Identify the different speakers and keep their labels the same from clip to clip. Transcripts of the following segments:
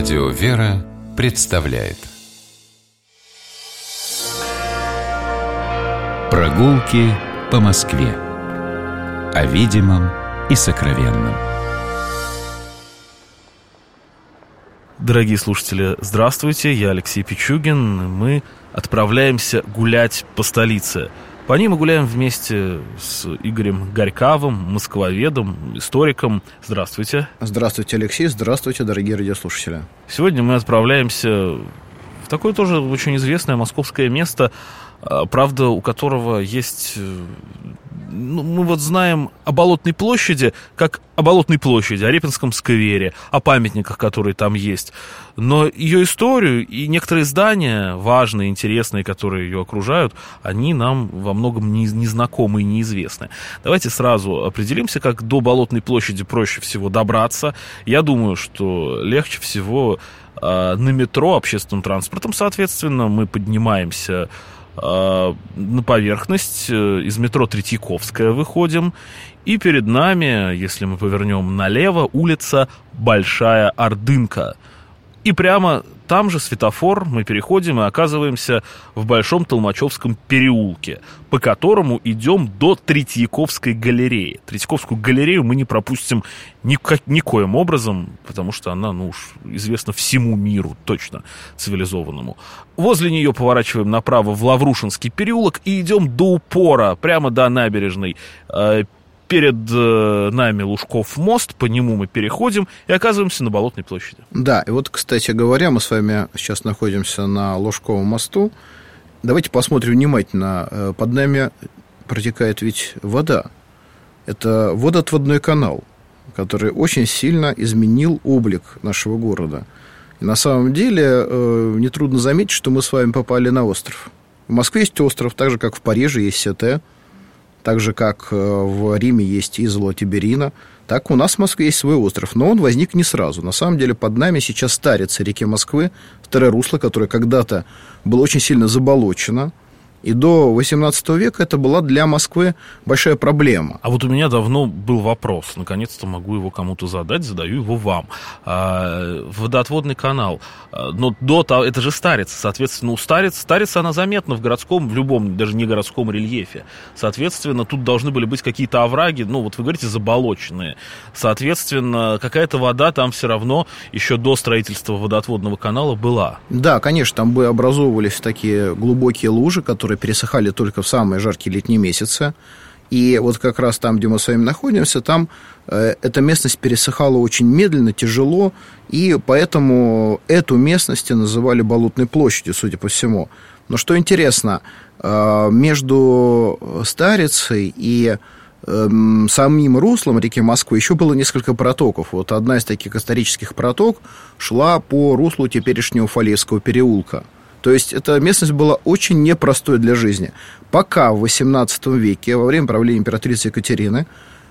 Speaker 1: Радио «Вера» представляет Прогулки по Москве О видимом и сокровенном
Speaker 2: Дорогие слушатели, здравствуйте, я Алексей Пичугин. Мы отправляемся гулять по столице. По ней мы гуляем вместе с Игорем Горьковым, москвоведом, историком. Здравствуйте.
Speaker 3: Здравствуйте, Алексей. Здравствуйте, дорогие радиослушатели.
Speaker 2: Сегодня мы отправляемся в такое тоже очень известное московское место, а, правда, у которого есть э, ну, мы вот знаем о Болотной площади, как о Болотной площади, о Репинском сквере, о памятниках, которые там есть. Но ее историю и некоторые здания, важные, интересные, которые ее окружают, они нам во многом не, незнакомы и неизвестны. Давайте сразу определимся, как до Болотной площади проще всего добраться. Я думаю, что легче всего э, на метро, общественным транспортом, соответственно, мы поднимаемся на поверхность, э, из метро Третьяковская выходим, и перед нами, если мы повернем налево, улица Большая Ордынка – и прямо там же светофор, мы переходим и оказываемся в Большом Толмачевском переулке, по которому идем до Третьяковской галереи. Третьяковскую галерею мы не пропустим никак, никоим образом, потому что она, ну уж, известна всему миру, точно цивилизованному. Возле нее поворачиваем направо в Лаврушинский переулок и идем до упора, прямо до набережной э, перед э, нами Лужков мост, по нему мы переходим и оказываемся на Болотной площади.
Speaker 3: Да, и вот, кстати говоря, мы с вами сейчас находимся на Лужковом мосту. Давайте посмотрим внимательно. Э, под нами протекает ведь вода. Это водоотводной канал, который очень сильно изменил облик нашего города. И на самом деле э, нетрудно заметить, что мы с вами попали на остров. В Москве есть остров, так же, как в Париже есть Сете. Так же, как э, в Риме есть Изола Тиберина, так у нас в Москве есть свой остров. Но он возник не сразу. На самом деле под нами сейчас старится реки Москвы, второе русло, которое когда-то было очень сильно заболочено, и до 18 века это была для Москвы большая проблема.
Speaker 2: А вот у меня давно был вопрос, наконец-то могу его кому-то задать, задаю его вам. А, водоотводный канал, а, но до того, это же старец, соответственно, у старец, старец она заметна в городском, в любом, даже не городском рельефе. Соответственно, тут должны были быть какие-то овраги, ну вот вы говорите, заболоченные. Соответственно, какая-то вода там все равно еще до строительства водоотводного канала была.
Speaker 3: Да, конечно, там бы образовывались такие глубокие лужи, которые которые пересыхали только в самые жаркие летние месяцы. И вот как раз там, где мы с вами находимся, там э, эта местность пересыхала очень медленно, тяжело, и поэтому эту местность называли Болотной площадью, судя по всему. Но что интересно, э, между Старицей и э, самим руслом реки Москвы еще было несколько протоков. Вот одна из таких исторических проток шла по руслу теперешнего Фалеевского переулка – то есть эта местность была очень непростой для жизни. Пока в XVIII веке, во время правления императрицы Екатерины,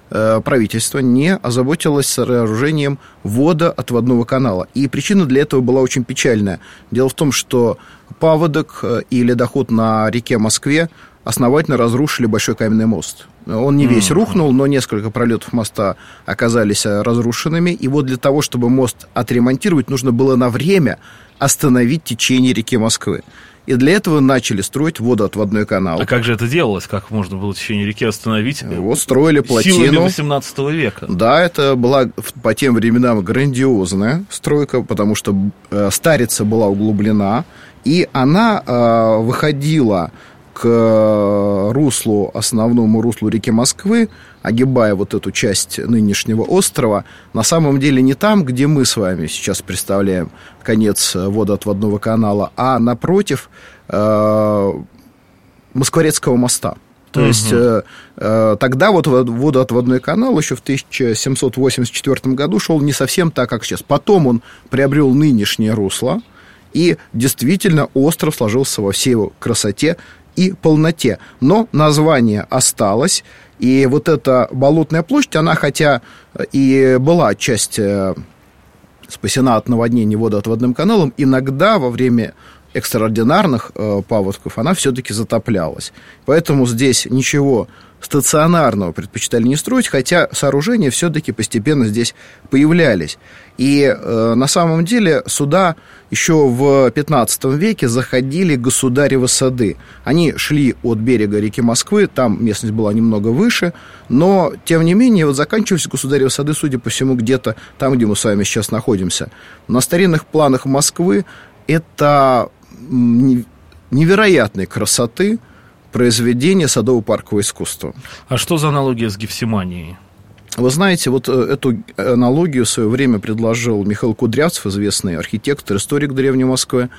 Speaker 3: правительство не озаботилось сооружением водоотводного канала. И причина для этого была очень печальная. Дело в том, что паводок э, и ледоход на реке Москве основательно разрушили большой каменный мост. Он не весь рухнул, но несколько пролетов моста оказались э, разрушенными. И вот для того, чтобы мост отремонтировать, нужно было на время остановить течение реки Москвы. И для этого начали строить водоотводной канал.
Speaker 2: А как же это делалось? Как можно было течение реки остановить?
Speaker 3: Вот строили плотину.
Speaker 2: Силами 18 века.
Speaker 3: Да, это была по тем временам грандиозная стройка, потому что э, Старица была углублена, и она э, выходила к э, руслу, основному руслу реки Москвы, огибая вот эту часть нынешнего острова, на самом деле не там, где мы с вами сейчас представляем конец водоотводного канала, а напротив э, Москворецкого моста. То угу. есть э, э, тогда вот водоотводной канал еще в 1784 году шел не совсем так, как сейчас. Потом он приобрел нынешнее русло, и действительно остров сложился во всей его красоте и полноте. Но название осталось, и вот эта болотная площадь, она хотя и была часть э, спасена от наводнений водоотводным каналом, иногда во время экстраординарных э, паводков она все-таки затоплялась. Поэтому здесь ничего стационарного предпочитали не строить, хотя сооружения все-таки постепенно здесь появлялись. И э, на самом деле сюда еще в 15 веке заходили государевы сады. Они шли от берега реки Москвы, там местность была немного выше, но, тем не менее, вот заканчивались государевы сады, судя по всему, где-то там, где мы с вами сейчас находимся. На старинных планах Москвы это невероятной красоты произведение садово-паркового искусства.
Speaker 2: А что за аналогия с Гефсиманией?
Speaker 3: Вы знаете, вот э, эту аналогию в свое время предложил Михаил Кудрявцев, известный архитектор, историк Древней Москвы,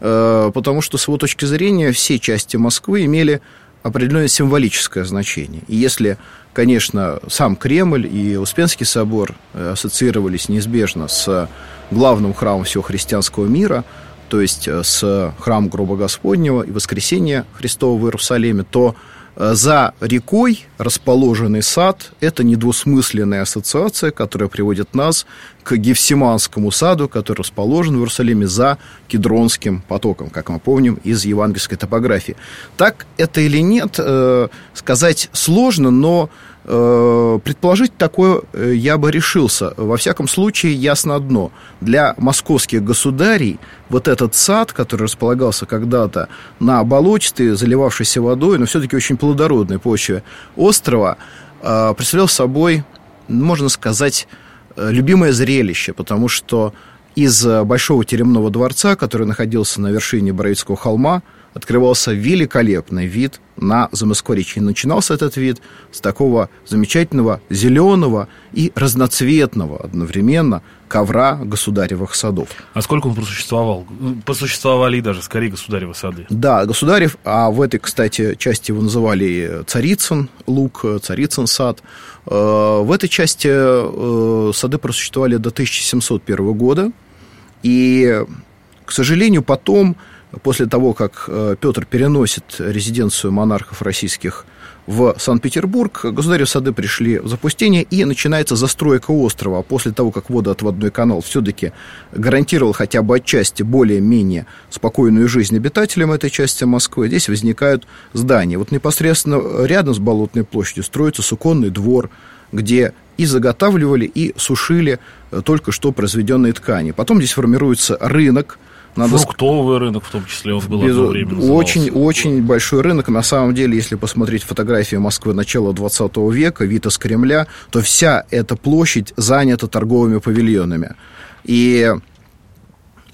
Speaker 3: э, потому что, с его точки зрения, все части Москвы имели определенное символическое значение. И если, конечно, сам Кремль и Успенский собор э, ассоциировались неизбежно с главным храмом всего христианского мира – то есть э, с храм гроба Господнего и воскресения Христова в Иерусалиме, то э, за рекой расположенный сад – это недвусмысленная ассоциация, которая приводит нас к Гефсиманскому саду, который расположен в Иерусалиме за Кедронским потоком, как мы помним из евангельской топографии. Так это или нет, э, сказать сложно, но предположить такое э, я бы решился. Во всяком случае, ясно одно. Для московских государей вот этот сад, который располагался когда-то на болотистой, заливавшейся водой, но все-таки очень плодородной почве острова, э, представлял собой, можно сказать, любимое зрелище, потому что из Большого теремного дворца, который находился на вершине Боровицкого холма, открывался великолепный вид на Замоскворечье. И начинался этот вид с такого замечательного зеленого и разноцветного одновременно ковра государевых садов.
Speaker 2: А сколько он просуществовал? Посуществовали даже, скорее, государевы сады.
Speaker 3: Да, государев, а в этой, кстати, части его называли Царицын лук, Царицын сад. Э, в этой части э, сады просуществовали до 1701 года. И, к сожалению, потом после того, как э, Петр переносит резиденцию монархов российских в Санкт-Петербург, государев сады пришли в запустение, и начинается застройка острова. После того, как водоотводной канал все-таки гарантировал хотя бы отчасти более-менее спокойную жизнь обитателям этой части Москвы, здесь возникают здания. Вот непосредственно рядом с Болотной площадью строится суконный двор, где и заготавливали, и сушили э, только что произведенные ткани. Потом здесь формируется рынок,
Speaker 2: надо... Фруктовый рынок в том числе он был Без... одно время
Speaker 3: назывался. Очень, очень большой рынок. На самом деле, если посмотреть фотографии Москвы начала 20 века, вид из Кремля, то вся эта площадь занята торговыми павильонами. И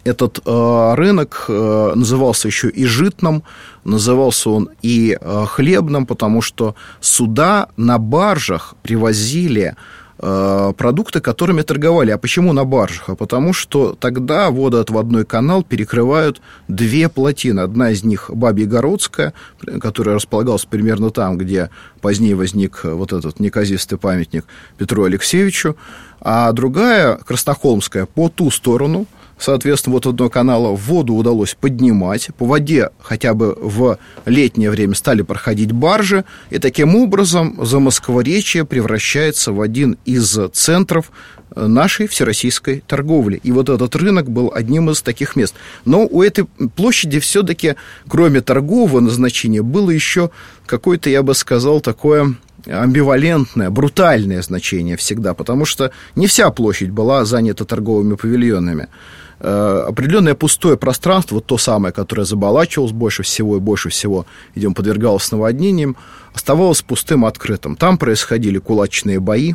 Speaker 3: этот э, рынок э, назывался еще и житным, назывался он и э, хлебным, потому что сюда на баржах привозили продукты, которыми торговали. А почему на баржах? А потому что тогда водоотводной канал перекрывают две плотины. Одна из них Бабьегородская, которая располагалась примерно там, где позднее возник вот этот неказистый памятник Петру Алексеевичу, а другая, Краснохолмская, по ту сторону – Соответственно, вот одного канала воду удалось поднимать. По воде хотя бы в летнее время стали проходить баржи. И таким образом Замоскворечье превращается в один из центров нашей всероссийской торговли. И вот этот рынок был одним из таких мест. Но у этой площади все-таки, кроме торгового назначения, было еще какое-то, я бы сказал, такое амбивалентное, брутальное значение всегда, потому что не вся площадь была занята торговыми павильонами. Э, определенное пустое пространство, вот то самое, которое заболачивалось больше всего и больше всего, видимо, подвергалось наводнениям, оставалось пустым открытым. Там происходили кулачные бои,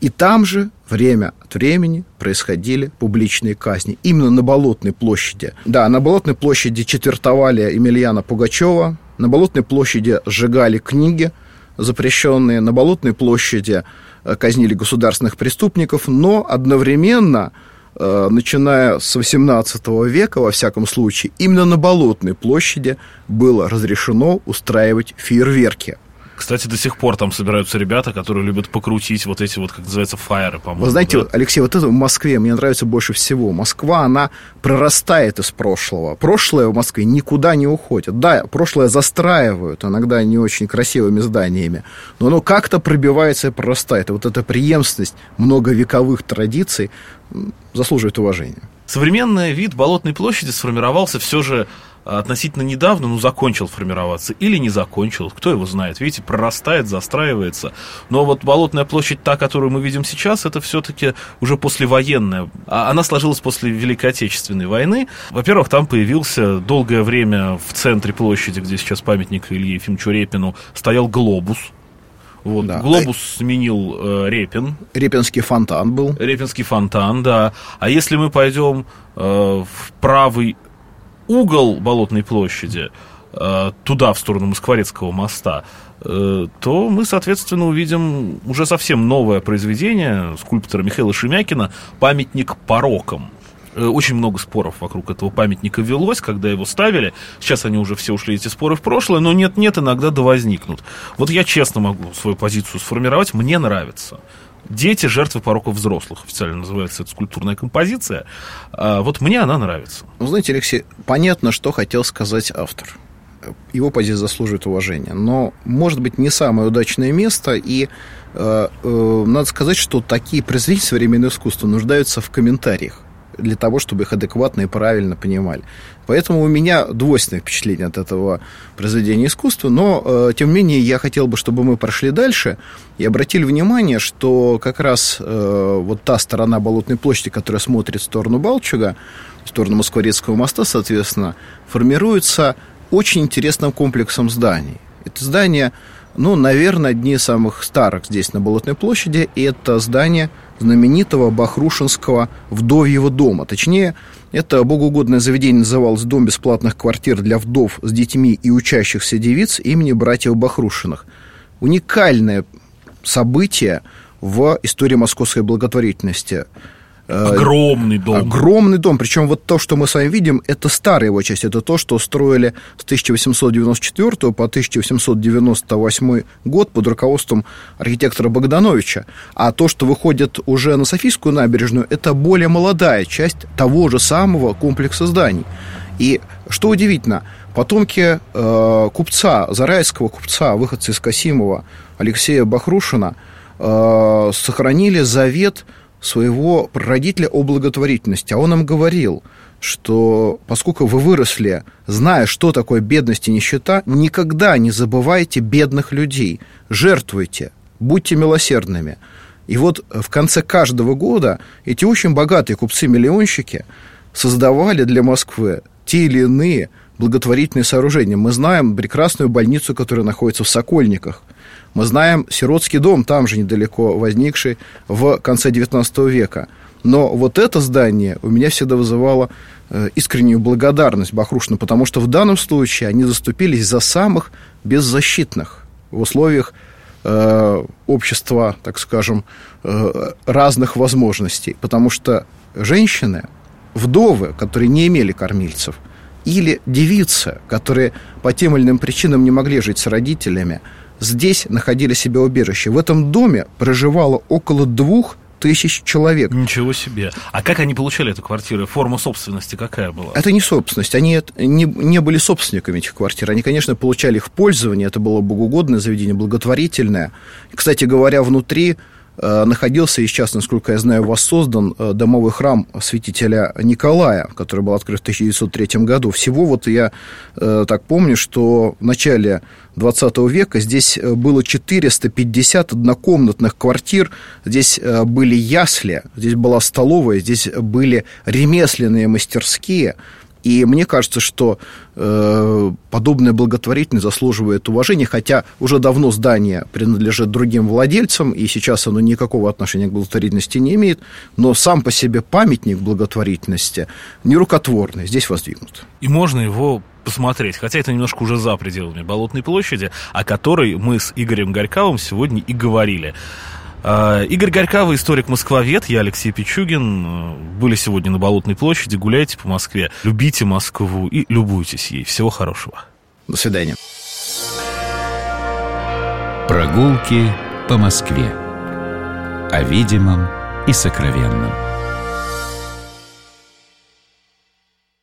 Speaker 3: и там же время от времени происходили публичные казни. Именно на Болотной площади. Да, на Болотной площади четвертовали Емельяна Пугачева, на Болотной площади сжигали книги запрещенные, на Болотной площади э, казнили государственных преступников, но одновременно начиная с XVIII века, во всяком случае, именно на Болотной площади было разрешено устраивать фейерверки.
Speaker 2: Кстати, до сих пор там собираются ребята, которые любят покрутить вот эти вот, как называется, фаеры, по-моему.
Speaker 3: Вы знаете, да? Алексей, вот это в Москве мне нравится больше всего. Москва, она прорастает из прошлого. Прошлое в Москве никуда не уходит. Да, прошлое застраивают, иногда не очень красивыми зданиями, но оно как-то пробивается и прорастает. И вот эта преемственность многовековых традиций заслуживает уважения.
Speaker 2: Современный вид Болотной площади сформировался все же относительно недавно, ну, закончил формироваться или не закончил, кто его знает, видите, прорастает, застраивается. Но вот Болотная площадь, та, которую мы видим сейчас, это все-таки уже послевоенная. А она сложилась после Великой Отечественной войны. Во-первых, там появился долгое время в центре площади, где сейчас памятник Илье Ефимовичу Репину, стоял глобус, вот, да. Глобус сменил э, Репин.
Speaker 3: Репинский фонтан был.
Speaker 2: Репинский фонтан, да. А если мы пойдем э, в правый угол Болотной площади, э, туда, в сторону Москворецкого моста, э, то мы, соответственно, увидим уже совсем новое произведение скульптора Михаила Шемякина «Памятник порокам». Э, очень много споров вокруг этого памятника велось, когда его ставили. Сейчас они уже все ушли, эти споры в прошлое, но нет-нет, иногда да возникнут. Вот я честно могу свою позицию сформировать, мне нравится. Дети жертвы пороков взрослых, официально называется эта скульптурная композиция. А вот мне она нравится.
Speaker 3: Ну, знаете, Алексей, понятно, что хотел сказать автор. Его позиция заслуживает уважения. Но, может быть, не самое удачное место, и э, э, надо сказать, что такие произведения современного искусства нуждаются в комментариях для того, чтобы их адекватно и правильно понимали. Поэтому у меня двойственное впечатление от этого произведения искусства, но, э, тем не менее, я хотел бы, чтобы мы прошли дальше и обратили внимание, что как раз э, вот та сторона Болотной площади, которая смотрит в сторону Балчуга, в сторону Москворецкого моста, соответственно, формируется очень интересным комплексом зданий. Это здание, ну, наверное, одни из самых старых здесь на Болотной площади, и это здание знаменитого Бахрушинского вдовьего дома. Точнее, это богоугодное заведение называлось «Дом бесплатных квартир для вдов с детьми и учащихся девиц» имени братьев Бахрушиных. Уникальное событие в истории московской благотворительности –
Speaker 2: огромный дом.
Speaker 3: Огромный дом. Причем вот то, что мы с вами видим, это старая его часть. Это то, что строили с 1894 по 1898 год под руководством архитектора Богдановича. А то, что выходит уже на Софийскую набережную, это более молодая часть того же самого комплекса зданий. И что удивительно, потомки э, купца, зарайского купца, выходца из Касимова, Алексея Бахрушина, э, сохранили завет – своего прародителя о благотворительности. А он нам говорил, что поскольку вы выросли, зная, что такое бедность и нищета, никогда не забывайте бедных людей, жертвуйте, будьте милосердными. И вот в конце каждого года эти очень богатые купцы-миллионщики создавали для Москвы те или иные благотворительные сооружения. Мы знаем прекрасную больницу, которая находится в Сокольниках. Мы знаем сиротский дом, там же недалеко возникший в конце XIX века. Но вот это здание у меня всегда вызывало э, искреннюю благодарность Бахрушину, потому что в данном случае они заступились за самых беззащитных в условиях э, общества, так скажем, э, разных возможностей. Потому что женщины, вдовы, которые не имели кормильцев, или девицы, которые по тем или иным причинам не могли жить с родителями, здесь находили себе убежище. В этом доме проживало около двух тысяч человек.
Speaker 2: Ничего себе. А как они получали эту квартиру? Форма собственности какая была?
Speaker 3: Это не собственность. Они не, не были собственниками этих квартир. Они, конечно, получали их в пользование. Это было богоугодное заведение, благотворительное. Кстати говоря, внутри находился. И сейчас, насколько я знаю, воссоздан э, домовой храм святителя Николая, который был открыт в 1903 году. Всего вот я э, так помню, что в начале 20 века здесь было 450 однокомнатных квартир, здесь были ясли, здесь была столовая, здесь были ремесленные мастерские – и мне кажется, что э, подобная благотворительность заслуживает уважения, хотя уже давно здание принадлежит другим владельцам, и сейчас оно никакого отношения к благотворительности не имеет, но сам по себе памятник благотворительности нерукотворный, здесь воздвигнут.
Speaker 2: И можно его посмотреть, хотя это немножко уже за пределами Болотной площади, о которой мы с Игорем Горьковым сегодня и говорили. А, Игорь Горькава, историк-москвовед, я Алексей Пичугин. Были сегодня на Болотной площади, гуляйте по Москве, любите Москву и любуйтесь ей. Всего хорошего.
Speaker 3: До свидания.
Speaker 1: Прогулки по Москве. О видимом и сокровенном.